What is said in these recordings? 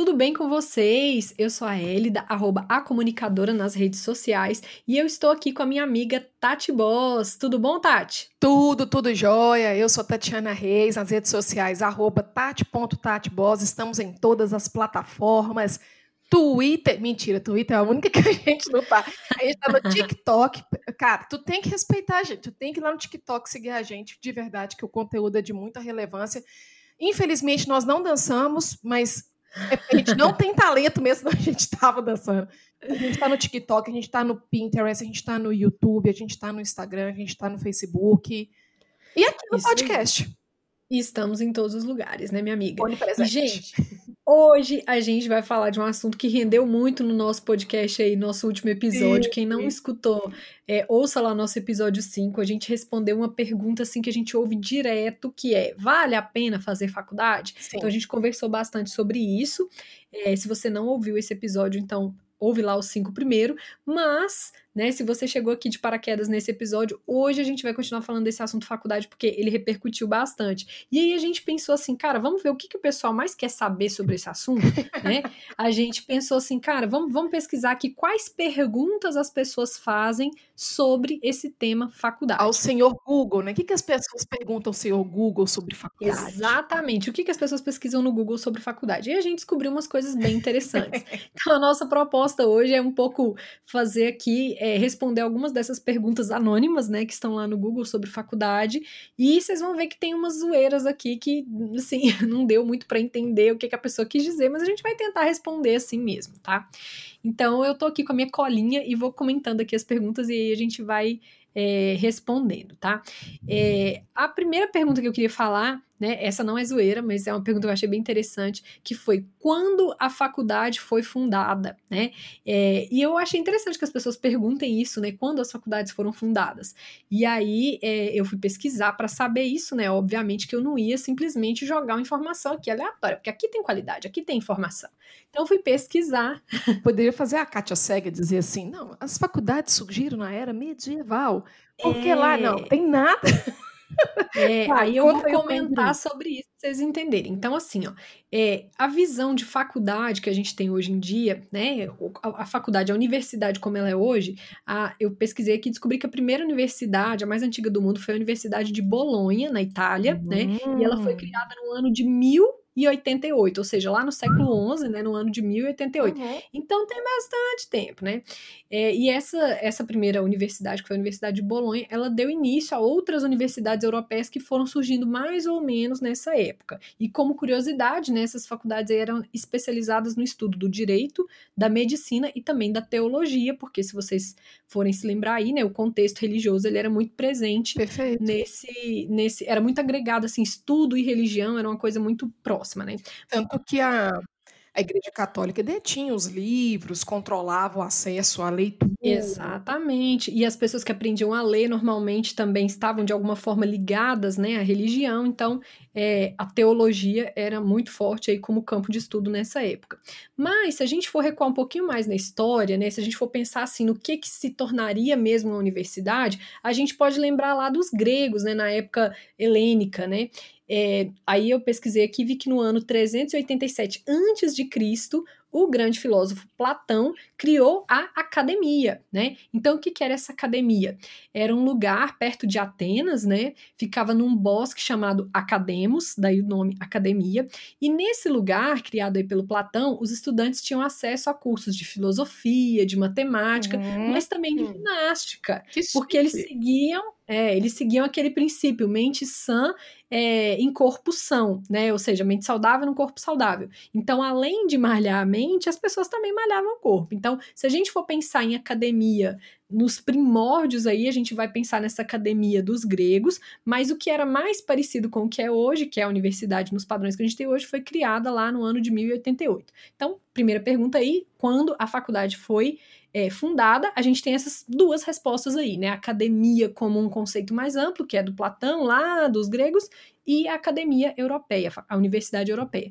tudo bem com vocês? Eu sou a Elida, arroba a comunicadora nas redes sociais, e eu estou aqui com a minha amiga Tati Boss. Tudo bom, Tati? Tudo, tudo jóia. Eu sou Tatiana Reis, nas redes sociais, arroba. Estamos em todas as plataformas. Twitter, mentira, Twitter é a única que a gente não tá. A gente tá no TikTok. Cara, tu tem que respeitar a gente, tu tem que ir lá no TikTok seguir a gente, de verdade, que o conteúdo é de muita relevância. Infelizmente, nós não dançamos, mas é a gente não tem talento mesmo, a gente estava dançando. A gente está no TikTok, a gente está no Pinterest, a gente está no YouTube, a gente está no Instagram, a gente está no Facebook. E aqui no Isso podcast. Aí. E estamos em todos os lugares, né, minha amiga? E, gente, hoje a gente vai falar de um assunto que rendeu muito no nosso podcast aí, nosso último episódio. Sim, Quem não escutou, é, ouça lá nosso episódio 5. A gente respondeu uma pergunta assim que a gente ouve direto, que é: vale a pena fazer faculdade? Sim. Então a gente conversou bastante sobre isso. É, se você não ouviu esse episódio, então ouve lá os cinco primeiro, mas né? Se você chegou aqui de paraquedas nesse episódio, hoje a gente vai continuar falando desse assunto faculdade porque ele repercutiu bastante. E aí a gente pensou assim, cara, vamos ver o que, que o pessoal mais quer saber sobre esse assunto, né? A gente pensou assim, cara, vamos, vamos pesquisar aqui quais perguntas as pessoas fazem sobre esse tema faculdade. Ao senhor Google, né? O que, que as pessoas perguntam ao senhor Google sobre faculdade? Exatamente. O que, que as pessoas pesquisam no Google sobre faculdade? E a gente descobriu umas coisas bem interessantes. então a nossa proposta hoje é um pouco fazer aqui é, responder algumas dessas perguntas anônimas, né, que estão lá no Google sobre faculdade, e vocês vão ver que tem umas zoeiras aqui que, assim, não deu muito para entender o que, que a pessoa quis dizer, mas a gente vai tentar responder assim mesmo, tá? Então eu tô aqui com a minha colinha e vou comentando aqui as perguntas e aí a gente vai é, respondendo, tá? É, a primeira pergunta que eu queria falar, né? Essa não é zoeira, mas é uma pergunta que eu achei bem interessante, que foi quando a faculdade foi fundada, né? É, e eu achei interessante que as pessoas perguntem isso, né? Quando as faculdades foram fundadas. E aí é, eu fui pesquisar para saber isso, né? Obviamente que eu não ia simplesmente jogar uma informação aqui aleatória, porque aqui tem qualidade, aqui tem informação. Então eu fui pesquisar. Poderia fazer a Kátia Cega dizer assim: não, as faculdades surgiram na era medieval. Porque é... lá não tem nada. É, aí eu vou comentar sobre isso pra vocês entenderem. Então, assim, ó, é, a visão de faculdade que a gente tem hoje em dia, né? A, a faculdade, a universidade como ela é hoje, a, eu pesquisei aqui e descobri que a primeira universidade, a mais antiga do mundo, foi a Universidade de Bolonha, na Itália, uhum. né? E ela foi hum. criada no ano de mil 1088, ou seja, lá no século XI, né, no ano de 1088. Uhum. Então tem bastante tempo, né? É, e essa, essa primeira universidade, que foi a Universidade de Bolonha, ela deu início a outras universidades europeias que foram surgindo mais ou menos nessa época. E como curiosidade, né, essas faculdades eram especializadas no estudo do direito, da medicina e também da teologia, porque se vocês forem se lembrar aí, né, o contexto religioso ele era muito presente Perfeito. nesse nesse era muito agregado assim, estudo e religião era uma coisa muito próxima próxima, né? Tanto que a, a Igreja Católica detinha os livros, controlava o acesso à leitura. Exatamente. E as pessoas que aprendiam a ler normalmente também estavam de alguma forma ligadas né, à religião, então é, a teologia era muito forte aí como campo de estudo nessa época. Mas se a gente for recuar um pouquinho mais na história, né, se a gente for pensar assim no que, que se tornaria mesmo uma universidade, a gente pode lembrar lá dos gregos, né, na época helênica, né? É, aí eu pesquisei aqui e vi que no ano 387 a.C., o grande filósofo Platão criou a academia, né? Então, o que, que era essa academia? Era um lugar perto de Atenas, né? Ficava num bosque chamado Academos, daí o nome academia. E nesse lugar, criado aí pelo Platão, os estudantes tinham acesso a cursos de filosofia, de matemática, uhum. mas também de ginástica, que porque eles seguiam é, eles seguiam aquele princípio, mente sã é, em corpo são, né? Ou seja, mente saudável no corpo saudável. Então, além de malhar a mente, as pessoas também malhavam o corpo. Então, se a gente for pensar em academia nos primórdios aí, a gente vai pensar nessa academia dos gregos, mas o que era mais parecido com o que é hoje, que é a universidade nos padrões que a gente tem hoje, foi criada lá no ano de 1088. Então, primeira pergunta aí, quando a faculdade foi é, fundada, a gente tem essas duas respostas aí, né? Academia como um conceito mais amplo, que é do Platão, lá dos gregos, e a academia europeia, a universidade europeia.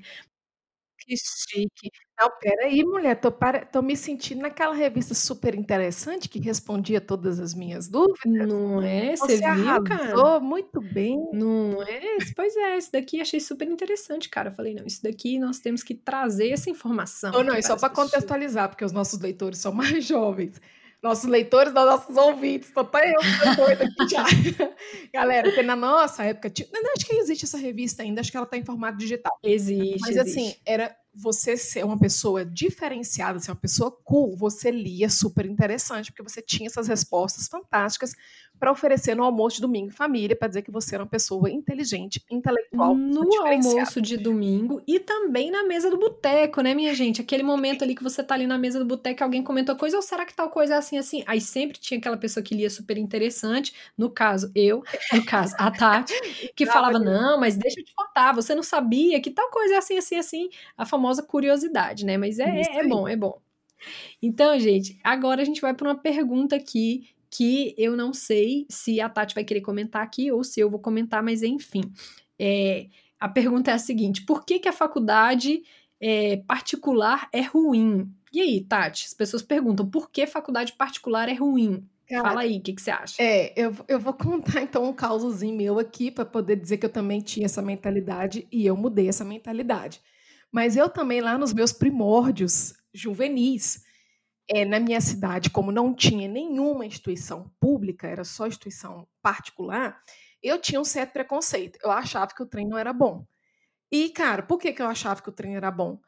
Que chique. Não, peraí, mulher, tô, para... tô me sentindo naquela revista super interessante que respondia todas as minhas dúvidas. Não é? Você, Você viu, cara? muito bem. Não é? Pois é, isso daqui achei super interessante, cara. Eu falei, não, isso daqui nós temos que trazer essa informação. Não, não, e só para contextualizar, porque os nossos leitores são mais jovens nossos leitores, dos nossos ouvintes. Tô até eu doida aqui já. Galera, porque na nossa época, não, acho que existe essa revista ainda, acho que ela está em formato digital. Existe. Mas assim, existe. assim, era você ser uma pessoa diferenciada, ser uma pessoa cool, você lia super interessante, porque você tinha essas respostas fantásticas para oferecer no almoço de domingo família, para dizer que você era uma pessoa inteligente, intelectual. No almoço de domingo e também na mesa do boteco, né, minha gente? Aquele momento ali que você tá ali na mesa do boteco, alguém comentou coisa, ou será que tal coisa é assim, assim? Aí sempre tinha aquela pessoa que lia super interessante, no caso, eu, no caso, a Tati, que falava, não, mas deixa eu te contar, você não sabia que tal coisa é assim, assim, assim, a famosa curiosidade, né? Mas é, é bom, é bom. Então, gente, agora a gente vai para uma pergunta aqui que eu não sei se a Tati vai querer comentar aqui ou se eu vou comentar, mas enfim. É, a pergunta é a seguinte: por que, que a faculdade é, particular é ruim? E aí, Tati, as pessoas perguntam por que faculdade particular é ruim? Cara, Fala aí, o que, que você acha? É, eu, eu vou contar então um causozinho meu aqui para poder dizer que eu também tinha essa mentalidade e eu mudei essa mentalidade. Mas eu também, lá nos meus primórdios juvenis, é, na minha cidade, como não tinha nenhuma instituição pública, era só instituição particular, eu tinha um certo preconceito. Eu achava que o trem não era bom. E, cara, por que, que eu achava que o trem era bom?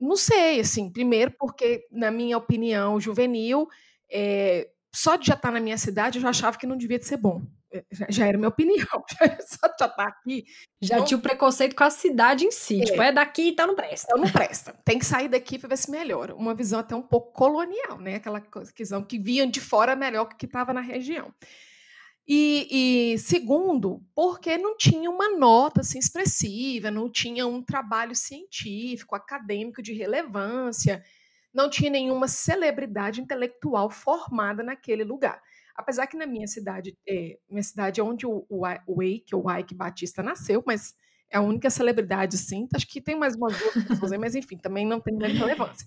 Não sei, assim, primeiro porque, na minha opinião juvenil, é, só de já estar na minha cidade, eu já achava que não devia de ser bom. É, já, era minha opinião. Só estar aqui. Já não... tinha o preconceito com a cidade em si. É. Tipo, é daqui, então não presta. Então não presta. Tem que sair daqui para ver se melhora. Uma visão até um pouco colonial, né? Aquela visão que vinha de fora melhor que estava na região. E, e, segundo, porque não tinha uma nota assim, expressiva, não tinha um trabalho científico, acadêmico de relevância, não tinha nenhuma celebridade intelectual formada naquele lugar. Apesar que na minha cidade, é, minha cidade é onde o, o, o Eike, o Ike Batista nasceu, mas é a única celebridade, sim. Acho que tem mais umas duas pessoas aí, mas enfim, também não tem grande relevância.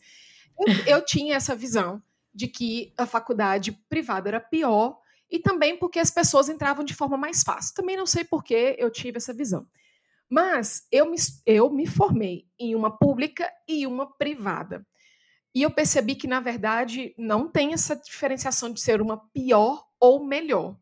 Eu, eu tinha essa visão de que a faculdade privada era pior e também porque as pessoas entravam de forma mais fácil. Também não sei por que eu tive essa visão. Mas eu me, eu me formei em uma pública e uma privada. E eu percebi que, na verdade, não tem essa diferenciação de ser uma pior ou melhor.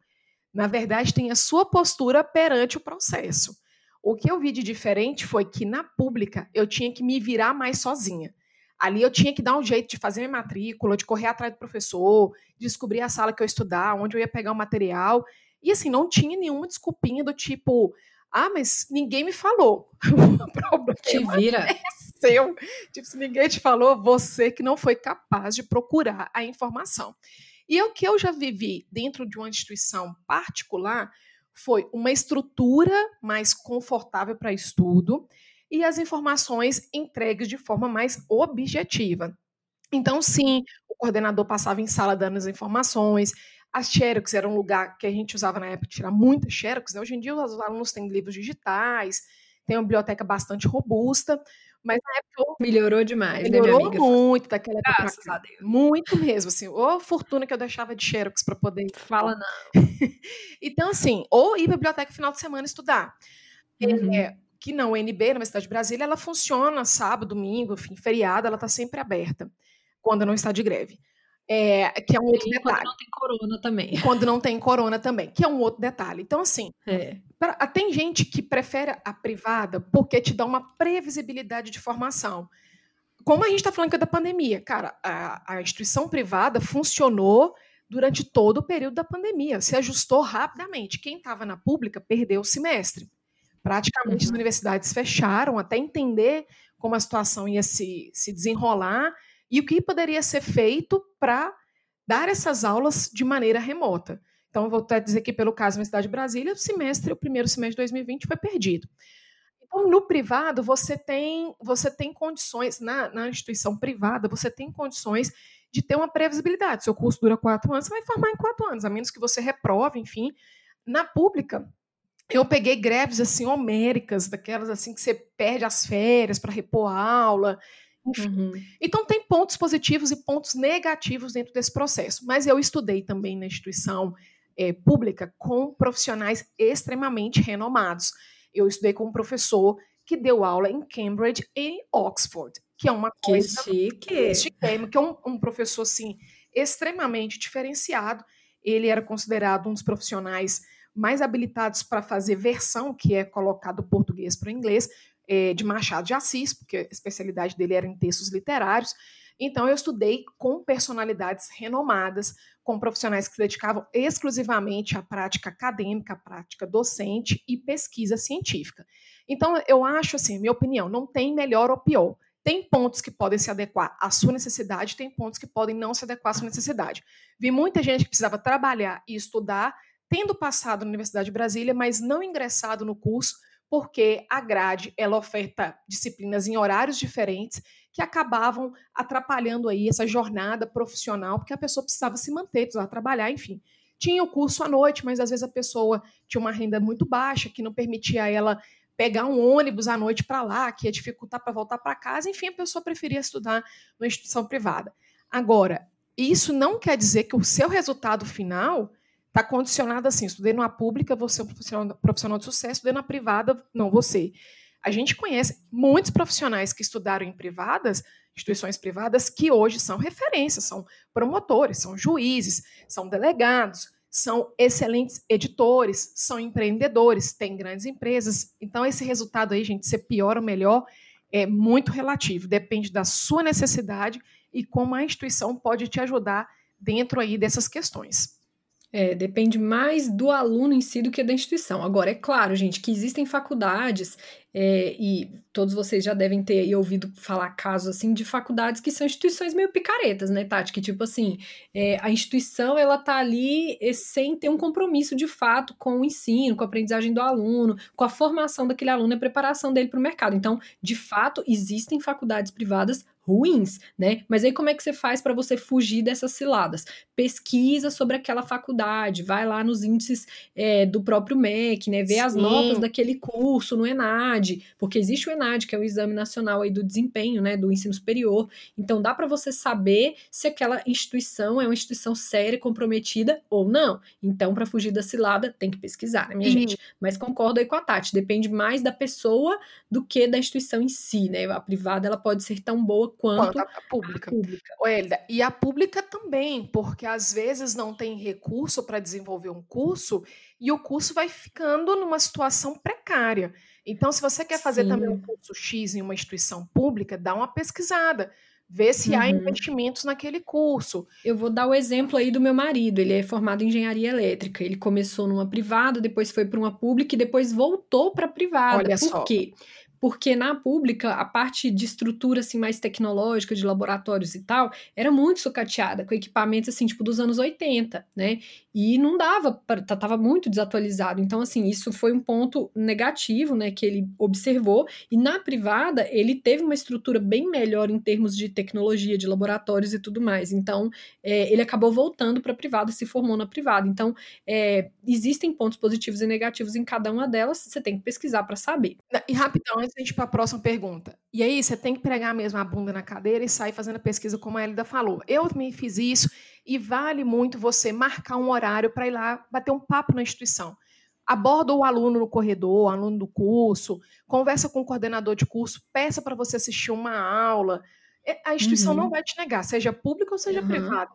Na verdade, tem a sua postura perante o processo. O que eu vi de diferente foi que na pública eu tinha que me virar mais sozinha. Ali eu tinha que dar um jeito de fazer minha matrícula, de correr atrás do professor, descobrir a sala que eu ia estudar, onde eu ia pegar o material. E assim, não tinha nenhuma desculpinha do tipo, ah, mas ninguém me falou. o problema Te vira. É seu. Tipo, se ninguém te falou, você que não foi capaz de procurar a informação. E o que eu já vivi dentro de uma instituição particular foi uma estrutura mais confortável para estudo e as informações entregues de forma mais objetiva. Então, sim, o coordenador passava em sala dando as informações, as xerox era um lugar que a gente usava na época tirar muitas xerox, né? Hoje em dia os alunos têm livros digitais, tem uma biblioteca bastante robusta, mas na época melhorou demais, melhorou né, minha amiga? muito daquela época. Graças a Deus. Muito mesmo, assim, ou fortuna que eu deixava de xerox para poder fala não. então assim, ou ir a biblioteca final de semana estudar. Uhum. É, que não, o NB, na cidade de Brasília, ela funciona sábado, domingo, enfim, feriado, ela está sempre aberta, quando não está de greve. É, que é um outro detalhe. Quando não tem corona também. Quando não tem corona também, que é um outro detalhe. Então, assim, é. Pra, tem gente que prefere a privada porque te dá uma previsibilidade de formação. Como a gente está falando que é da pandemia, cara, a, a instituição privada funcionou durante todo o período da pandemia, se ajustou rapidamente. Quem estava na pública perdeu o semestre. Praticamente uhum. as universidades fecharam até entender como a situação ia se, se desenrolar e o que poderia ser feito para dar essas aulas de maneira remota. Então, vou até dizer que, pelo caso da Universidade de Brasília, o semestre, o primeiro semestre de 2020 foi perdido. Então, no privado, você tem, você tem condições, na, na instituição privada, você tem condições de ter uma previsibilidade. Seu curso dura quatro anos, você vai formar em quatro anos, a menos que você reprove, enfim. Na pública, eu peguei greves assim homéricas, daquelas assim que você perde as férias para repor a aula. Uhum. Então tem pontos positivos e pontos negativos dentro desse processo. Mas eu estudei também na instituição é, pública com profissionais extremamente renomados. Eu estudei com um professor que deu aula em Cambridge e Oxford, que é uma coisa que chique, chique que é um, um professor assim extremamente diferenciado. Ele era considerado um dos profissionais mais habilitados para fazer versão, que é colocado do português para o inglês, é, de Machado de Assis, porque a especialidade dele era em textos literários. Então, eu estudei com personalidades renomadas, com profissionais que se dedicavam exclusivamente à prática acadêmica, à prática docente e pesquisa científica. Então, eu acho assim, minha opinião, não tem melhor ou pior. Tem pontos que podem se adequar à sua necessidade, tem pontos que podem não se adequar à sua necessidade. Vi muita gente que precisava trabalhar e estudar, tendo passado na Universidade de Brasília, mas não ingressado no curso, porque a grade ela oferta disciplinas em horários diferentes que acabavam atrapalhando aí essa jornada profissional, porque a pessoa precisava se manter, precisava trabalhar, enfim. Tinha o curso à noite, mas às vezes a pessoa tinha uma renda muito baixa, que não permitia ela pegar um ônibus à noite para lá, que ia dificultar para voltar para casa, enfim, a pessoa preferia estudar numa instituição privada. Agora, isso não quer dizer que o seu resultado final está condicionado assim, estudei numa pública, você é um profissional, profissional de sucesso, estudei na privada, não você. A gente conhece muitos profissionais que estudaram em privadas, instituições privadas, que hoje são referências, são promotores, são juízes, são delegados, são excelentes editores, são empreendedores, têm grandes empresas. Então, esse resultado aí, gente, ser pior ou melhor, é muito relativo. Depende da sua necessidade e como a instituição pode te ajudar dentro aí dessas questões. É, depende mais do aluno em si do que da instituição. Agora, é claro, gente, que existem faculdades é, e todos vocês já devem ter ouvido falar casos assim de faculdades que são instituições meio picaretas, né, Tati? Que tipo assim, é, a instituição ela tá ali é, sem ter um compromisso de fato com o ensino, com a aprendizagem do aluno, com a formação daquele aluno e a preparação dele para o mercado. Então, de fato, existem faculdades privadas ruins, né? Mas aí como é que você faz para você fugir dessas ciladas? Pesquisa sobre aquela faculdade, vai lá nos índices é, do próprio MEC, né? Vê Sim. as notas daquele curso no ENAD, porque existe o ENAD, que é o Exame Nacional aí do Desempenho, né, do ensino superior. Então dá para você saber se aquela instituição é uma instituição séria, comprometida ou não. Então, para fugir da cilada, tem que pesquisar, né, minha gente? Mas concordo aí com a Tati, depende mais da pessoa do que da instituição em si, né? A privada ela pode ser tão boa quanto, quanto a, pública. A pública. E a pública também, porque às vezes não tem recurso para desenvolver um curso e o curso vai ficando numa situação precária. Então, se você quer fazer Sim. também um curso X em uma instituição pública, dá uma pesquisada. Vê se uhum. há investimentos naquele curso. Eu vou dar o exemplo aí do meu marido. Ele é formado em engenharia elétrica. Ele começou numa privada, depois foi para uma pública e depois voltou para a privada. Olha Por só. quê? Porque na pública a parte de estrutura assim mais tecnológica de laboratórios e tal era muito sucateada com equipamentos assim tipo dos anos 80, né? E não dava, tava muito desatualizado. Então assim, isso foi um ponto negativo, né, que ele observou e na privada ele teve uma estrutura bem melhor em termos de tecnologia, de laboratórios e tudo mais. Então, é, ele acabou voltando para a privada, se formou na privada. Então, é, existem pontos positivos e negativos em cada uma delas, você tem que pesquisar para saber. E rapidão, antes a gente para a próxima pergunta. E aí, você tem que pregar mesmo a bunda na cadeira e sair fazendo a pesquisa, como a Elida falou. Eu também fiz isso e vale muito você marcar um horário para ir lá bater um papo na instituição. Aborda o aluno no corredor, o aluno do curso, conversa com o coordenador de curso, peça para você assistir uma aula. A instituição uhum. não vai te negar, seja pública ou seja uhum. privada.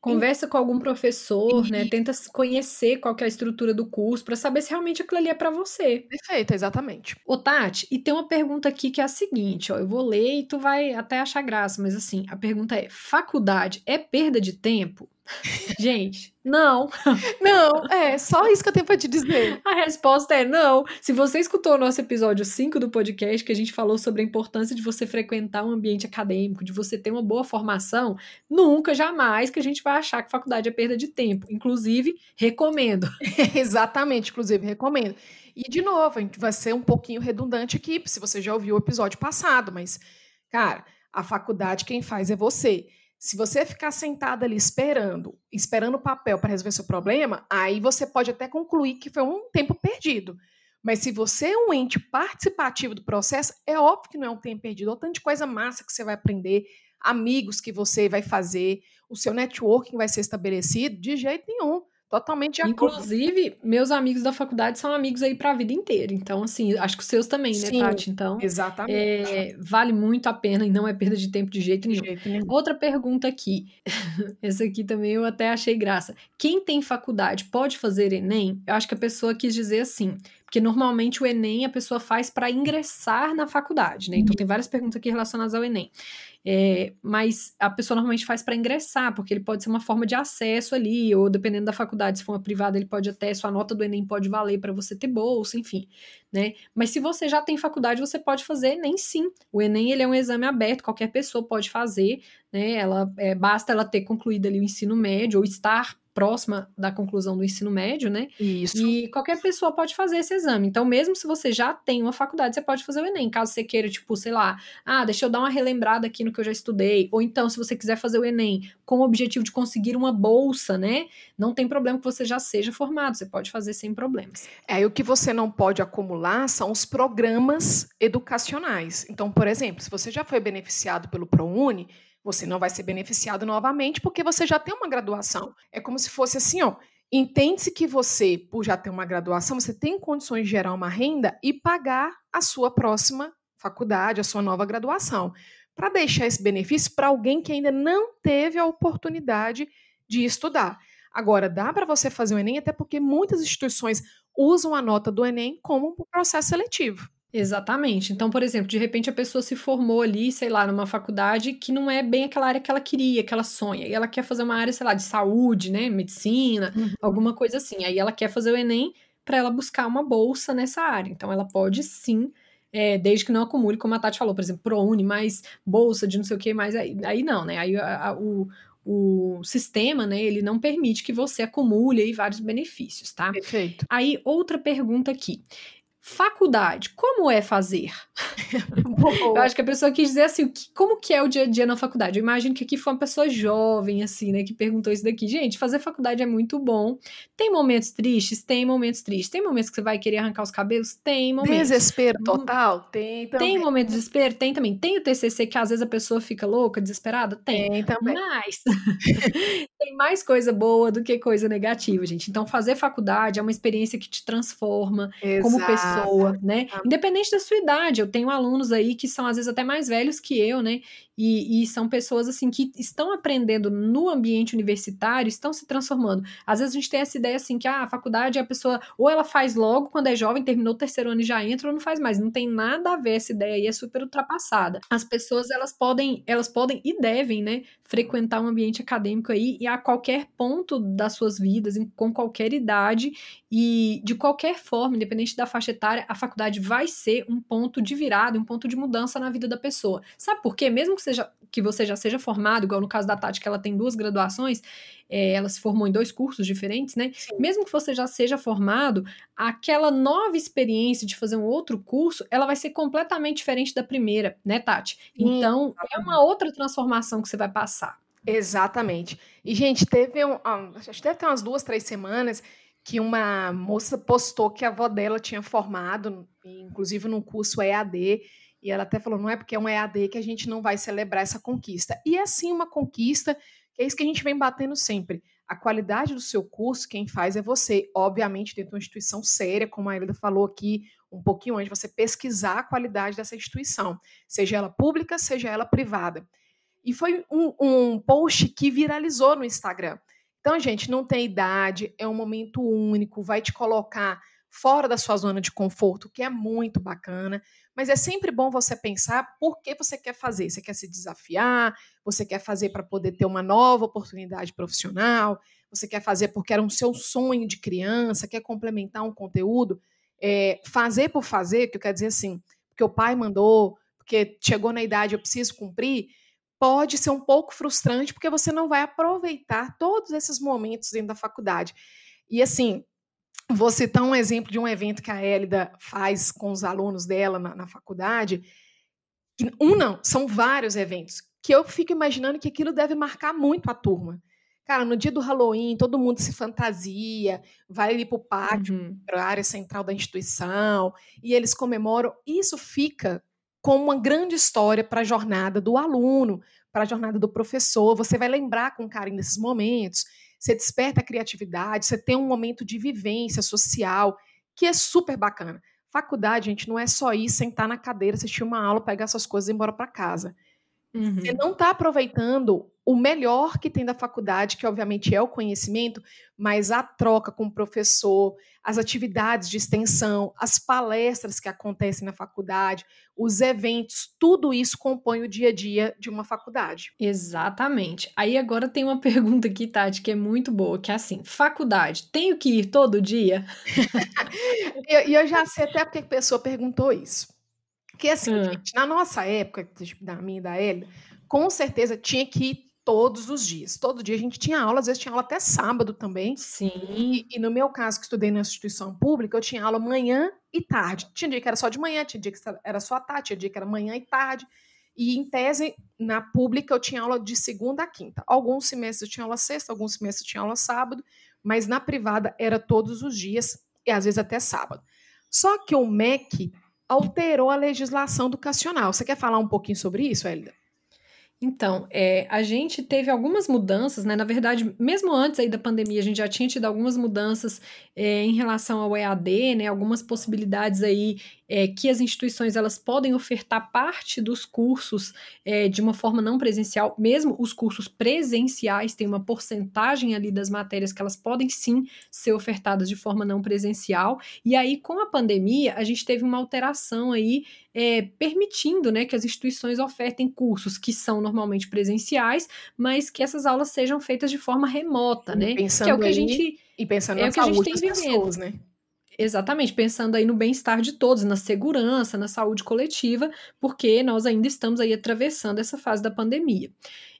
Conversa com algum professor, né? Tenta conhecer qual é a estrutura do curso para saber se realmente aquilo ali é para você. Perfeito, exatamente. Ô, Tati, e tem uma pergunta aqui que é a seguinte, ó. Eu vou ler e tu vai até achar graça, mas assim, a pergunta é: faculdade é perda de tempo? Gente, não. Não, é só isso que eu tenho para te dizer. A resposta é não. Se você escutou o nosso episódio 5 do podcast, que a gente falou sobre a importância de você frequentar um ambiente acadêmico, de você ter uma boa formação, nunca, jamais que a gente vai achar que faculdade é perda de tempo. Inclusive, recomendo. Exatamente, inclusive, recomendo. E, de novo, a gente vai ser um pouquinho redundante aqui, se você já ouviu o episódio passado, mas, cara, a faculdade quem faz é você. Se você ficar sentado ali esperando, esperando o papel para resolver seu problema, aí você pode até concluir que foi um tempo perdido. Mas se você é um ente participativo do processo, é óbvio que não é um tempo perdido. Olha tanto de coisa massa que você vai aprender, amigos que você vai fazer, o seu networking vai ser estabelecido, de jeito nenhum. Totalmente de acordo. Inclusive, meus amigos da faculdade são amigos aí para a vida inteira. Então, assim, acho que os seus também, né, Sim, Tati? Então, exatamente. É, vale muito a pena e não é perda de tempo de jeito nenhum. De jeito nenhum. Outra pergunta aqui. Essa aqui também eu até achei graça. Quem tem faculdade pode fazer Enem? Eu acho que a pessoa quis dizer assim. Porque normalmente o Enem a pessoa faz para ingressar na faculdade, né? Então tem várias perguntas aqui relacionadas ao Enem. É, mas a pessoa normalmente faz para ingressar, porque ele pode ser uma forma de acesso ali, ou dependendo da faculdade, se for uma privada, ele pode até, sua nota do Enem pode valer para você ter bolsa, enfim, né? Mas se você já tem faculdade, você pode fazer Enem sim. O Enem, ele é um exame aberto, qualquer pessoa pode fazer, né? Ela, é, basta ela ter concluído ali o ensino médio, ou estar próxima da conclusão do ensino médio, né? Isso. E qualquer pessoa pode fazer esse exame. Então, mesmo se você já tem uma faculdade, você pode fazer o Enem. Caso você queira, tipo, sei lá, ah, deixa eu dar uma relembrada aqui no que eu já estudei. Ou então, se você quiser fazer o Enem com o objetivo de conseguir uma bolsa, né? Não tem problema que você já seja formado, você pode fazer sem problemas. É, e o que você não pode acumular são os programas educacionais. Então, por exemplo, se você já foi beneficiado pelo ProUni, você não vai ser beneficiado novamente porque você já tem uma graduação. É como se fosse assim, ó. Entende-se que você, por já ter uma graduação, você tem condições de gerar uma renda e pagar a sua próxima faculdade, a sua nova graduação, para deixar esse benefício para alguém que ainda não teve a oportunidade de estudar. Agora, dá para você fazer o Enem, até porque muitas instituições usam a nota do Enem como um processo seletivo. Exatamente. Então, por exemplo, de repente a pessoa se formou ali, sei lá, numa faculdade que não é bem aquela área que ela queria, que ela sonha. E ela quer fazer uma área, sei lá, de saúde, né, medicina, uhum. alguma coisa assim. Aí ela quer fazer o Enem para ela buscar uma bolsa nessa área. Então, ela pode sim, é, desde que não acumule, como a Tati falou, por exemplo, ProUni, mais bolsa de não sei o que, mais aí, aí não, né? Aí a, a, o, o sistema, né, ele não permite que você acumule aí vários benefícios, tá? Perfeito. Aí, outra pergunta aqui. Faculdade, como é fazer? eu acho que a pessoa quis dizer assim, como que é o dia a dia na faculdade? Eu imagino que aqui foi uma pessoa jovem, assim, né, que perguntou isso daqui. Gente, fazer faculdade é muito bom. Tem momentos tristes? Tem momentos tristes. Tem momentos que você vai querer arrancar os cabelos? Tem momentos. Desespero total? Tem também. Tem momentos de desespero? Tem também. Tem o TCC que às vezes a pessoa fica louca, desesperada? Tem. Tem também. Mas tem mais coisa boa do que coisa negativa, gente. Então, fazer faculdade é uma experiência que te transforma Exato. como pessoa pessoa, né? Independente da sua idade, eu tenho alunos aí que são às vezes até mais velhos que eu, né? E, e, são pessoas assim que estão aprendendo no ambiente universitário, estão se transformando. Às vezes a gente tem essa ideia assim que ah, a faculdade a pessoa ou ela faz logo quando é jovem, terminou o terceiro ano e já entra, ou não faz mais. Não tem nada a ver essa ideia aí, é super ultrapassada. As pessoas elas podem, elas podem e devem, né, frequentar um ambiente acadêmico aí e a qualquer ponto das suas vidas, com qualquer idade e de qualquer forma, independente da faixa etária, a faculdade vai ser um ponto de virada, um ponto de mudança na vida da pessoa. Sabe por quê? Mesmo que seja que você já seja formado, igual no caso da Tati, que ela tem duas graduações, é, ela se formou em dois cursos diferentes, né? Sim. Mesmo que você já seja formado, aquela nova experiência de fazer um outro curso, ela vai ser completamente diferente da primeira, né, Tati? Então, é uma outra transformação que você vai passar. Exatamente. E, gente, teve um, acho que deve ter umas duas, três semanas que uma moça postou que a avó dela tinha formado, inclusive num curso EAD, e ela até falou: não é porque é um EAD que a gente não vai celebrar essa conquista. E é sim uma conquista, que é isso que a gente vem batendo sempre. A qualidade do seu curso, quem faz é você. Obviamente, dentro de uma instituição séria, como a Elida falou aqui um pouquinho antes, você pesquisar a qualidade dessa instituição, seja ela pública, seja ela privada. E foi um, um post que viralizou no Instagram. Então, gente, não tem idade, é um momento único, vai te colocar fora da sua zona de conforto, que é muito bacana. Mas é sempre bom você pensar por que você quer fazer. Você quer se desafiar, você quer fazer para poder ter uma nova oportunidade profissional, você quer fazer porque era um seu sonho de criança, quer complementar um conteúdo. É, fazer por fazer, que eu quero dizer assim, porque o pai mandou, porque chegou na idade, eu preciso cumprir, pode ser um pouco frustrante, porque você não vai aproveitar todos esses momentos dentro da faculdade. E assim, Vou citar um exemplo de um evento que a Hélida faz com os alunos dela na, na faculdade. Um não, são vários eventos que eu fico imaginando que aquilo deve marcar muito a turma. Cara, no dia do Halloween, todo mundo se fantasia, vai ali para o pátio, uhum. para a área central da instituição, e eles comemoram. Isso fica como uma grande história para a jornada do aluno, para a jornada do professor. Você vai lembrar com carinho desses momentos, você desperta a criatividade, você tem um momento de vivência social, que é super bacana. Faculdade, gente, não é só ir, sentar na cadeira, assistir uma aula, pegar suas coisas e ir embora para casa. Uhum. Você não está aproveitando o melhor que tem da faculdade, que obviamente é o conhecimento, mas a troca com o professor, as atividades de extensão, as palestras que acontecem na faculdade, os eventos, tudo isso compõe o dia a dia de uma faculdade. Exatamente. Aí agora tem uma pergunta aqui, Tati, que é muito boa, que é assim: faculdade, tenho que ir todo dia? E eu, eu, já sei até porque a pessoa perguntou isso. Que assim, hum. gente, na nossa época, tipo, da minha e da Elia, com certeza tinha que ir todos os dias. Todo dia a gente tinha aula, às vezes tinha aula até sábado também. Sim. E, e, no meu caso, que estudei na instituição pública, eu tinha aula manhã e tarde. Tinha dia que era só de manhã, tinha dia que era só à tarde, tinha dia que era manhã e tarde. E em tese, na pública, eu tinha aula de segunda a quinta. Alguns semestres eu tinha aula sexta, alguns semestres eu tinha aula sábado, mas na privada era todos os dias e às vezes até sábado. Só que o MEC alterou a legislação educacional. Você quer falar um pouquinho sobre isso, Elida? Então, é, a gente teve algumas mudanças, né? Na verdade, mesmo antes aí da pandemia, a gente já tinha tido algumas mudanças é, em relação ao EAD, né? Algumas possibilidades aí é, que as instituições elas podem ofertar parte dos cursos é, de uma forma não presencial, mesmo os cursos presenciais têm uma porcentagem ali das matérias que elas podem sim ser ofertadas de forma não presencial. E aí, com a pandemia, a gente teve uma alteração aí é, permitindo né, que as instituições ofertem cursos que são normalmente presenciais, mas que essas aulas sejam feitas de forma remota, né? Pensando que é o que a gente e pensando é na saúde das pessoas, né? Exatamente, pensando aí no bem-estar de todos, na segurança, na saúde coletiva, porque nós ainda estamos aí atravessando essa fase da pandemia.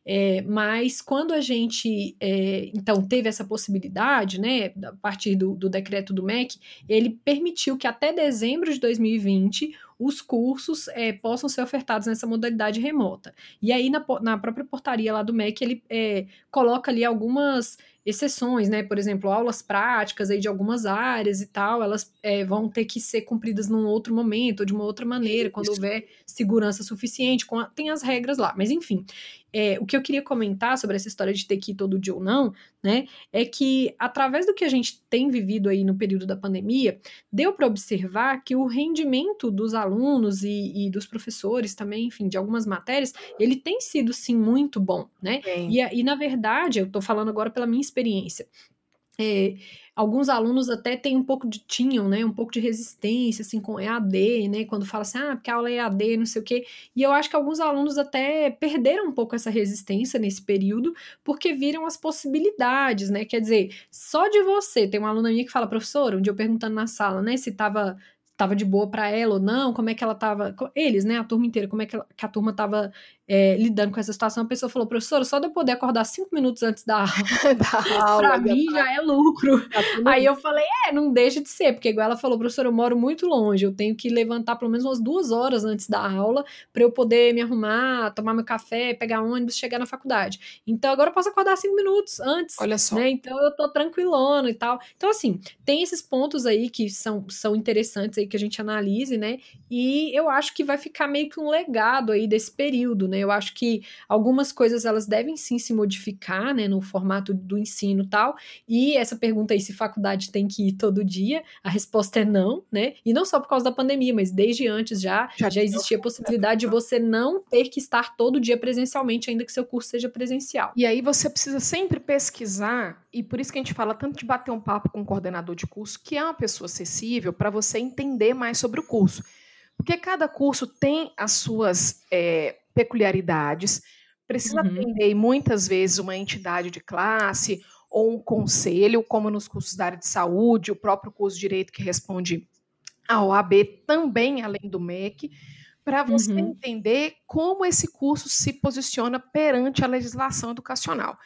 É, mas quando a gente é, então teve essa possibilidade, né, a partir do, do, decreto do MEC, ele permitiu que até dezembro de 2020 os cursos é, possam ser ofertados nessa modalidade remota. E aí na, na própria portaria lá do MEC ele é, coloca ali algumas exceções, né? Por exemplo, aulas práticas aí de algumas áreas e tal, elas é, vão ter que ser cumpridas num outro momento, ou de uma outra maneira, quando houver segurança suficiente, a, tem as regras lá. Mas enfim, é, o que eu queria comentar sobre essa história de ter que ir todo dia ou não, né, é que através do que a gente tem vivido aí no período da pandemia, deu para observar que o rendimento dos alunos e, e, dos professores também, enfim, de algumas matérias, ele tem sido sim muito bom, né? E, e, na verdade, eu estou falando agora pela minha experiência. É, alguns alunos até têm um pouco de, tinham, né, um pouco de resistência, assim, com EAD, né, quando fala assim, ah, porque a aula é EAD, não sei o quê, e eu acho que alguns alunos até perderam um pouco essa resistência nesse período, porque viram as possibilidades, né, quer dizer, só de você, tem uma aluna minha que fala, professora, um dia eu perguntando na sala, né, se tava tava de boa para ela ou não, como é que ela tava, eles, né, a turma inteira, como é que, ela, que a turma tava é, lidando com essa situação, a pessoa falou, professora, só de eu poder acordar cinco minutos antes da aula, da aula pra mim já é lucro. Tá Aí eu falei, é, não deixa de ser, porque igual ela falou, professora, eu moro muito longe, eu tenho que levantar pelo menos umas duas horas antes da aula para eu poder me arrumar, tomar meu café, pegar ônibus, chegar na faculdade. Então agora eu posso acordar cinco minutos antes. Olha só. Né? Então eu tô tranquilona e tal. Então, assim, tem esses pontos aí que são, são interessantes aí que a gente analise, né? E eu acho que vai ficar meio que um legado aí desse período, né? Né? Eu acho que algumas coisas elas devem sim se modificar, né, no formato do ensino tal. E essa pergunta aí se faculdade tem que ir todo dia, a resposta é não, né? E não só por causa da pandemia, mas desde antes já já, já existia a possibilidade de você não ter que estar todo dia presencialmente, ainda que seu curso seja presencial. E aí você precisa sempre pesquisar, e por isso que a gente fala tanto de bater um papo com o coordenador de curso, que é uma pessoa acessível para você entender mais sobre o curso. Porque cada curso tem as suas é, peculiaridades, precisa uhum. atender muitas vezes uma entidade de classe ou um conselho, como nos cursos da área de saúde, o próprio curso de direito que responde à OAB, também além do MEC, para você uhum. entender como esse curso se posiciona perante a legislação educacional.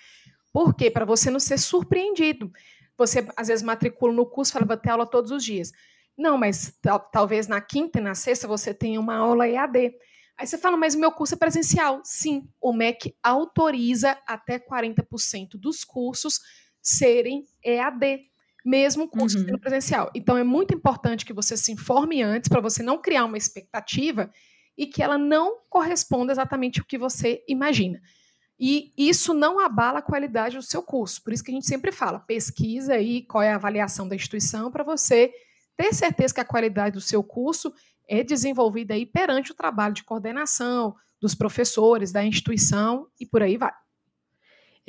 Por quê? Para você não ser surpreendido. Você, às vezes, matricula no curso e fala, vou ter aula todos os dias. Não, mas tal, talvez na quinta e na sexta você tenha uma aula EAD. Aí você fala, mas o meu curso é presencial. Sim, o MEC autoriza até 40% dos cursos serem EAD, mesmo curso uhum. sendo presencial. Então é muito importante que você se informe antes para você não criar uma expectativa e que ela não corresponda exatamente ao que você imagina. E isso não abala a qualidade do seu curso. Por isso que a gente sempre fala, pesquisa aí qual é a avaliação da instituição para você ter certeza que a qualidade do seu curso é desenvolvida aí perante o trabalho de coordenação dos professores, da instituição e por aí vai.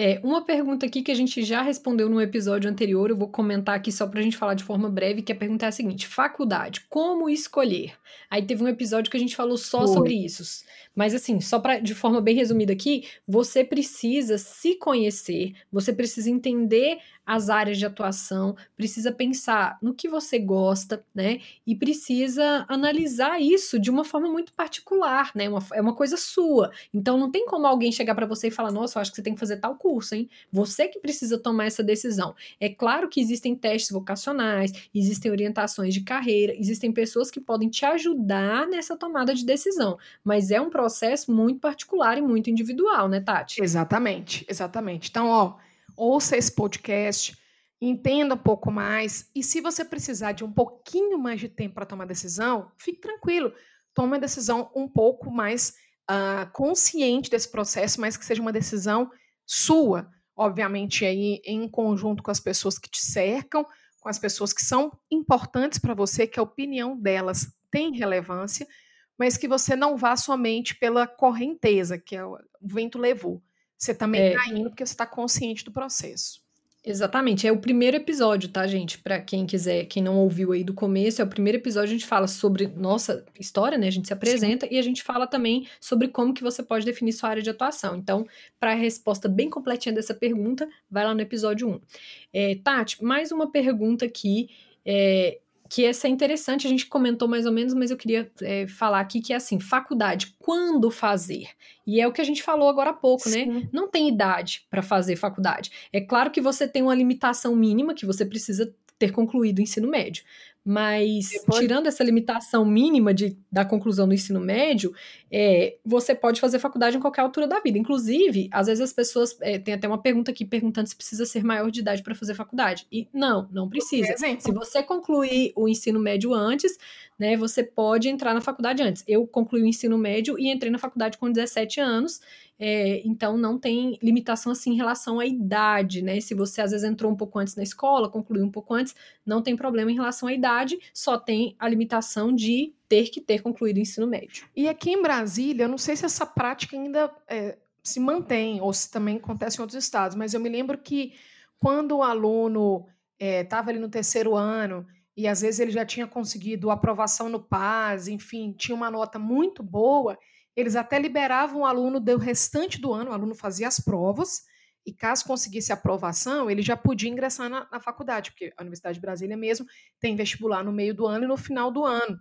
É, uma pergunta aqui que a gente já respondeu no episódio anterior, eu vou comentar aqui só para a gente falar de forma breve, que a pergunta é a seguinte: faculdade, como escolher? Aí teve um episódio que a gente falou só sobre isso. Mas assim, só para de forma bem resumida aqui, você precisa se conhecer, você precisa entender as áreas de atuação, precisa pensar no que você gosta, né? E precisa analisar isso de uma forma muito particular, né? Uma, é uma coisa sua. Então não tem como alguém chegar para você e falar: "Nossa, eu acho que você tem que fazer tal curso, hein?". Você que precisa tomar essa decisão. É claro que existem testes vocacionais, existem orientações de carreira, existem pessoas que podem te ajudar nessa tomada de decisão, mas é um processo muito particular e muito individual, né, Tati? Exatamente, exatamente. Então, ó, ouça esse podcast, entenda um pouco mais. E se você precisar de um pouquinho mais de tempo para tomar decisão, fique tranquilo. Tome a decisão um pouco mais uh, consciente desse processo, mas que seja uma decisão sua. Obviamente, aí em conjunto com as pessoas que te cercam, com as pessoas que são importantes para você, que a opinião delas tem relevância, mas que você não vá somente pela correnteza que é o vento levou. Você também está é. indo porque você está consciente do processo. Exatamente, é o primeiro episódio, tá, gente? Para quem quiser, quem não ouviu aí do começo, é o primeiro episódio, a gente fala sobre nossa história, né? A gente se apresenta Sim. e a gente fala também sobre como que você pode definir sua área de atuação. Então, para a resposta bem completinha dessa pergunta, vai lá no episódio 1. É, Tati, mais uma pergunta aqui. É, que essa é interessante, a gente comentou mais ou menos, mas eu queria é, falar aqui que é assim, faculdade, quando fazer? E é o que a gente falou agora há pouco, né? Sim. né? Não tem idade para fazer faculdade. É claro que você tem uma limitação mínima que você precisa ter concluído o ensino médio. Mas, Depois... tirando essa limitação mínima de, da conclusão do ensino médio, é, você pode fazer faculdade em qualquer altura da vida. Inclusive, às vezes as pessoas. É, tem até uma pergunta aqui perguntando se precisa ser maior de idade para fazer faculdade. E não, não precisa. Se você concluir o ensino médio antes, né, você pode entrar na faculdade antes. Eu concluí o ensino médio e entrei na faculdade com 17 anos. É, então não tem limitação assim em relação à idade, né? Se você às vezes entrou um pouco antes na escola, concluiu um pouco antes, não tem problema em relação à idade, só tem a limitação de ter que ter concluído o ensino médio. E aqui em Brasília, eu não sei se essa prática ainda é, se mantém ou se também acontece em outros estados, mas eu me lembro que quando o aluno estava é, ali no terceiro ano e às vezes ele já tinha conseguido aprovação no PAS, enfim, tinha uma nota muito boa, eles até liberavam o aluno do restante do ano, o aluno fazia as provas, e caso conseguisse aprovação, ele já podia ingressar na, na, faculdade, porque a Universidade de Brasília mesmo tem vestibular no meio do ano e no final do ano.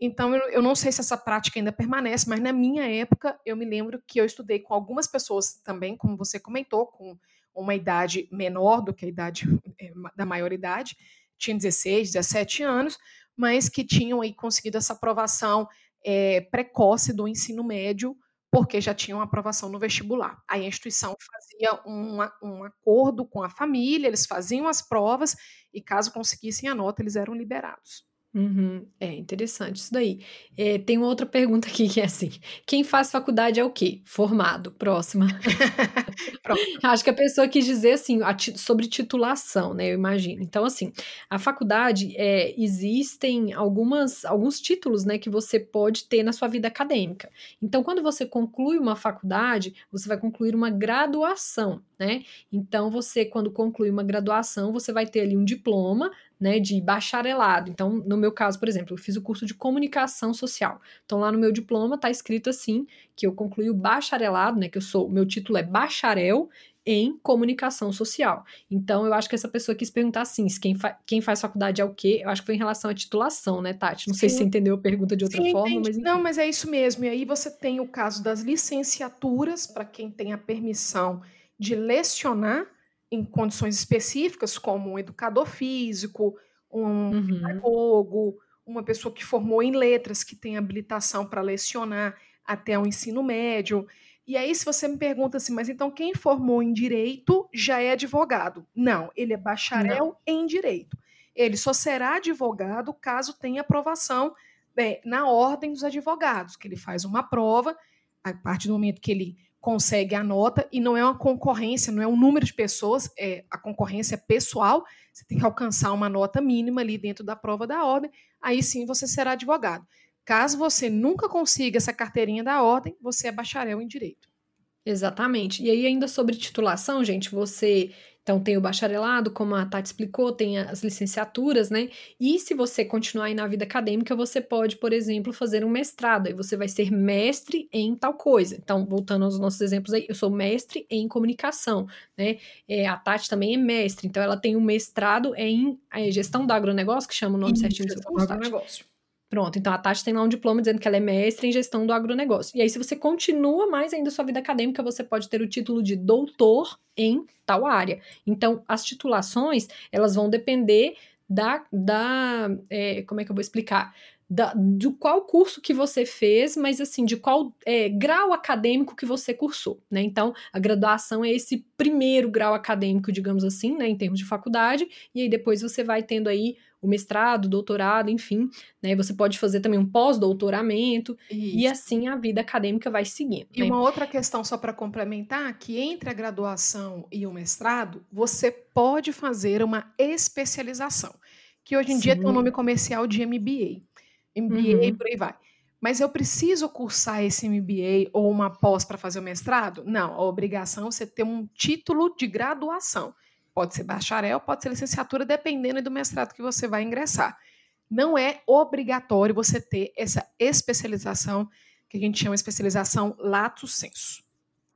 Então, eu, eu não sei se essa prática ainda permanece, mas na minha época, eu me lembro que eu estudei com algumas pessoas também, como você comentou, com uma idade menor do que a idade eh, da maioridade, tinha 16, 17 anos, mas que tinham aí conseguido essa aprovação é, precoce do ensino médio, porque já tinham aprovação no vestibular. Aí a instituição fazia um, acordo com a família, eles faziam as provas e, caso conseguissem a nota, eles eram liberados. Uhum. É interessante isso daí. É, tem uma outra pergunta aqui que é assim: quem faz faculdade é o quê? Formado. Próxima. Acho que a pessoa quis dizer assim sobre titulação, né? Eu imagino. Então, assim, a faculdade é, existem algumas alguns títulos, né, que você pode ter na sua vida acadêmica. Então, quando você conclui uma faculdade, você vai concluir uma graduação, né? Então, você quando conclui uma graduação, você vai ter ali um diploma né, de bacharelado. Então, no meu caso, por exemplo, eu fiz o curso de comunicação social. Então, lá no meu diploma está escrito assim, que eu concluí o bacharelado, né, que eu sou, meu título é bacharel em comunicação social. Então, eu acho que essa pessoa quis perguntar assim, se quem, fa quem faz faculdade é o quê? Eu acho que foi em relação à titulação, né, Tati? Não Sim. sei se você entendeu a pergunta de outra Sim, forma, entendi. mas enfim. Não, mas é isso mesmo. E aí você tem o caso das licenciaturas, para quem tem a permissão de lecionar, em condições específicas, como um educador físico, um uhum. pedagogo, uma pessoa que formou em letras, que tem habilitação para lecionar. até o ensino médio. E aí, se você me pergunta assim, mas então quem formou em direito já é advogado? Não, ele é bacharel Não. em direito. Ele só será advogado caso tenha aprovação é, na ordem dos advogados, que ele faz uma prova, a partir do momento que ele consegue a nota, e não é uma concorrência, não é um número de pessoas, é, a concorrência é pessoal, você tem que alcançar uma nota mínima ali dentro da prova da ordem, aí sim você será advogado. Caso você nunca consiga essa carteirinha da ordem, você é bacharel em direito. Exatamente. E aí, ainda sobre titulação, gente, você então, tem o bacharelado, como a Tati explicou, tem as licenciaturas, né? E se você continuar aí na vida acadêmica, você pode, por exemplo, fazer um mestrado. Aí você vai ser mestre em tal coisa. Então, voltando aos nossos exemplos aí, eu sou mestre em comunicação, né? É, a Tati também é mestre, então ela tem um mestrado em é, gestão do agronegócio, que chama o nome certinho do seu curso, agronegócio. Pronto, então a Tati tem lá um diploma dizendo que ela é mestre em gestão do agronegócio. E aí, se você continua mais ainda sua vida acadêmica, você pode ter o título de doutor em tal área. Então, as titulações, elas vão depender da. da é, como é que eu vou explicar? Da, de qual curso que você fez, mas assim, de qual é, grau acadêmico que você cursou, né? Então, a graduação é esse primeiro grau acadêmico, digamos assim, né, em termos de faculdade, e aí depois você vai tendo aí o mestrado, doutorado, enfim, né? Você pode fazer também um pós-doutoramento e assim a vida acadêmica vai seguindo. E né? uma outra questão só para complementar, que entre a graduação e o mestrado, você pode fazer uma especialização, que hoje em Sim. dia tem o um nome comercial de MBA. MBA uhum. por aí vai. Mas eu preciso cursar esse MBA ou uma pós para fazer o mestrado? Não, a obrigação é você ter um título de graduação. Pode ser bacharel, pode ser licenciatura, dependendo do mestrado que você vai ingressar. Não é obrigatório você ter essa especialização, que a gente chama especialização lato sensu.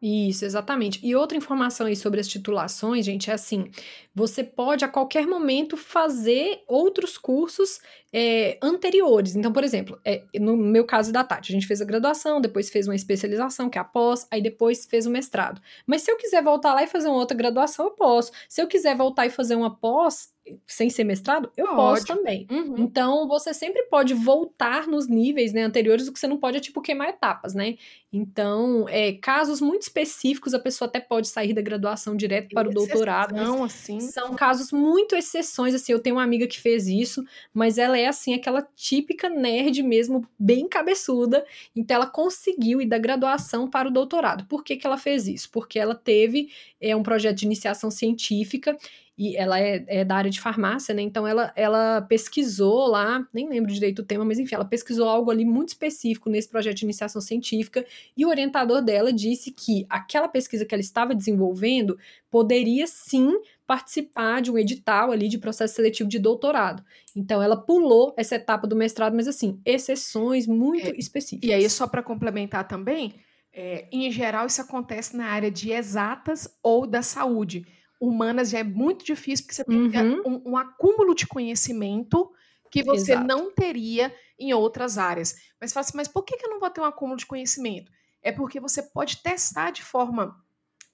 Isso, exatamente. E outra informação aí sobre as titulações, gente, é assim: você pode a qualquer momento fazer outros cursos é, anteriores. Então, por exemplo, é, no meu caso da Tati, a gente fez a graduação, depois fez uma especialização, que é a pós, aí depois fez o mestrado. Mas se eu quiser voltar lá e fazer uma outra graduação, eu posso. Se eu quiser voltar e fazer uma pós, sem ser mestrado, eu pode. posso também. Uhum. Então, você sempre pode voltar nos níveis né, anteriores, o que você não pode é, tipo, queimar etapas, né? Então, é, casos muito específicos, a pessoa até pode sair da graduação direto para o doutorado. Não, assim. São casos muito exceções, assim, eu tenho uma amiga que fez isso, mas ela é, assim, aquela típica nerd mesmo, bem cabeçuda, então ela conseguiu ir da graduação para o doutorado. Por que que ela fez isso? Porque ela teve é, um projeto de iniciação científica e ela é, é, da área de farmácia, né? Então ela, ela pesquisou lá, nem lembro direito o tema, mas enfim, ela pesquisou algo ali muito específico nesse projeto de iniciação científica e o orientador dela disse que aquela pesquisa que ela estava desenvolvendo poderia sim participar de um edital ali de processo seletivo de doutorado. Então ela pulou essa etapa do mestrado, mas assim, exceções muito é, específicas. E aí, só para complementar também, é, em geral isso acontece na área de exatas ou da saúde humanas já é muito difícil, porque você tem uhum. um, um, acúmulo de conhecimento que você Exato. não teria em outras áreas. Mas fala assim, mas por que eu não vou ter um acúmulo de conhecimento? É porque você pode testar de forma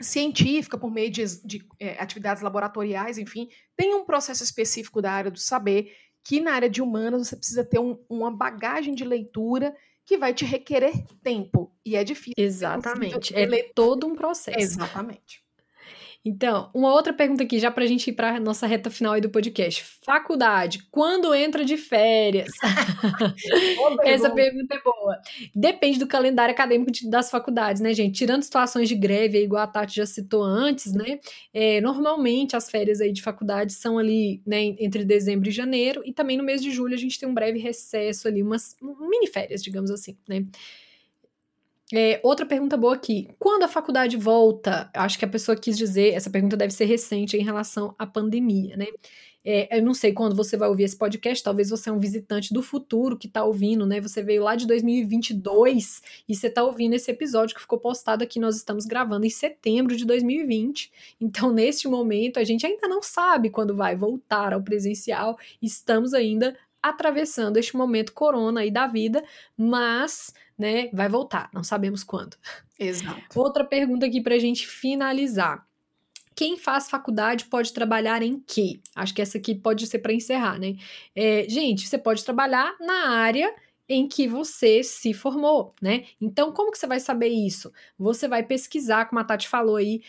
científica, por meio de, de é, atividades laboratoriais, enfim, tem um processo específico da área do saber, que na área de humanas você precisa ter um, uma bagagem de leitura que vai te requerer tempo. E é difícil. Exatamente. É todo um processo. Exatamente. Então, uma outra pergunta aqui, já para a gente ir para nossa reta final aí do podcast. Faculdade, quando entra de férias? Essa pergunta é boa. Depende do calendário acadêmico de, das faculdades, né, gente? Tirando situações de greve, igual a Tati já citou antes, né? É, normalmente as férias aí de faculdade são ali, né, entre dezembro e janeiro, e também no mês de julho a gente tem um breve recesso ali, umas mini férias, digamos assim, né? É, outra pergunta boa aqui. Quando a faculdade volta? Acho que a pessoa quis dizer, essa pergunta deve ser recente em relação à pandemia, né? É, eu não sei quando você vai ouvir esse podcast, talvez você é um visitante do futuro que está ouvindo, né? Você veio lá de 2022 e você está ouvindo esse episódio que ficou postado aqui. Nós estamos gravando em setembro de 2020. Então, neste momento, a gente ainda não sabe quando vai voltar ao presencial. Estamos ainda atravessando este momento corona aí da vida, mas né, vai voltar, não sabemos quando. Exato. Outra pergunta aqui para a gente finalizar. Quem faz faculdade pode trabalhar em quê? Acho que essa aqui pode ser para encerrar, né? É, gente, você pode trabalhar na área em que você se formou, né? Então, como que você vai saber isso? Você vai pesquisar, como a Tati falou aí,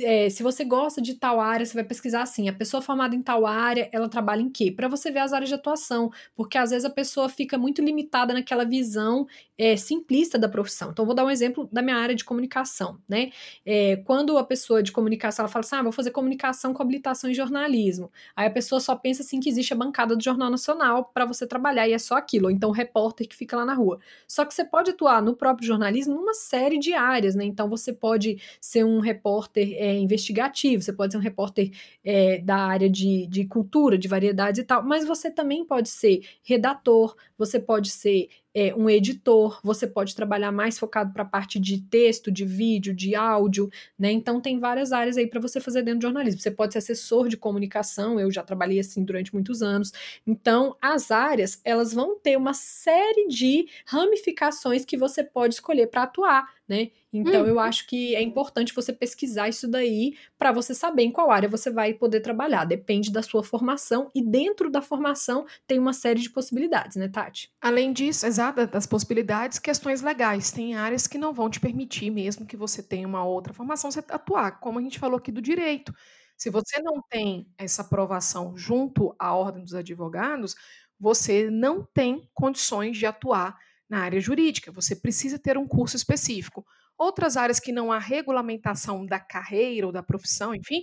é, se você gosta de tal área, você vai pesquisar assim, a pessoa formada em tal área, ela trabalha em quê? Para você ver as áreas de atuação, porque às vezes a pessoa fica muito limitada naquela visão é, simplista da profissão. Então, vou dar um exemplo da minha área de comunicação, né? É, quando a pessoa de comunicação, ela fala assim, ah, vou fazer comunicação com habilitação em jornalismo. Aí a pessoa só pensa assim que existe a bancada do Jornal Nacional para você trabalhar e é só aquilo, ou então o repórter que fica lá na rua. Só que você pode atuar no próprio jornalismo numa série de áreas, né? Então, você pode ser um repórter é, investigativo, você pode ser um repórter é, da área de, de cultura, de variedades e tal, mas você também pode ser redator, você pode ser é, um editor, você pode trabalhar mais focado para a parte de texto, de vídeo, de áudio, né? Então tem várias áreas aí para você fazer dentro do jornalismo. Você pode ser assessor de comunicação, eu já trabalhei assim durante muitos anos. Então, as áreas, elas vão ter uma série de ramificações que você pode escolher para atuar, né? Então, hum. eu acho que é importante você pesquisar isso daí para você saber em qual área você vai poder trabalhar. Depende da sua formação e dentro da formação tem uma série de possibilidades, né, Tati? Além disso, exato, das possibilidades, questões legais. Tem áreas que não vão te permitir, mesmo que você tenha uma outra formação, você atuar, como a gente falou aqui do direito. Se você não tem essa aprovação junto à Ordem dos Advogados, você não tem condições de atuar na área jurídica. Você precisa ter um curso específico. Outras áreas que não há regulamentação da carreira ou da profissão, enfim,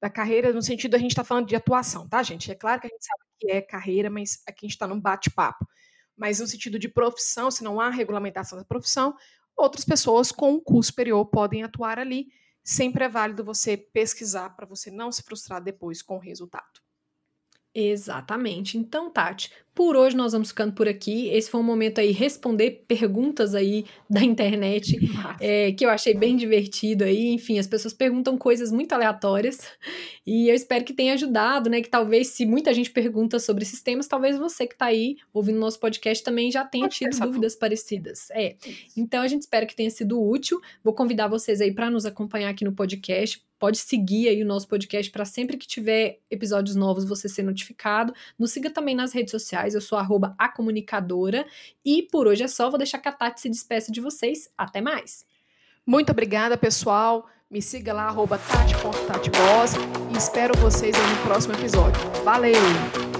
da carreira no sentido a gente está falando de atuação, tá, gente? É claro que a gente sabe que é carreira, mas aqui a gente está num bate-papo. Mas no sentido de profissão, se não há regulamentação da profissão, outras pessoas com um curso superior podem atuar ali. Sempre é válido você pesquisar para você não se frustrar depois com o resultado. Exatamente. Então, Tati, por hoje nós vamos ficando por aqui. Esse foi um momento aí responder perguntas aí da internet é, que eu achei bem divertido aí. Enfim, as pessoas perguntam coisas muito aleatórias e eu espero que tenha ajudado, né? Que talvez se muita gente pergunta sobre sistemas, talvez você que está aí ouvindo nosso podcast também já tenha Pode tido dúvidas parecidas. É. Então a gente espera que tenha sido útil. Vou convidar vocês aí para nos acompanhar aqui no podcast Pode seguir aí o nosso podcast para sempre que tiver episódios novos você ser notificado. Nos siga também nas redes sociais, eu sou arroba a comunicadora. E por hoje é só, vou deixar que a Tati se despeça de vocês. Até mais! Muito obrigada, pessoal. Me siga lá, arroba tati.tatiboss e espero vocês no próximo episódio. Valeu!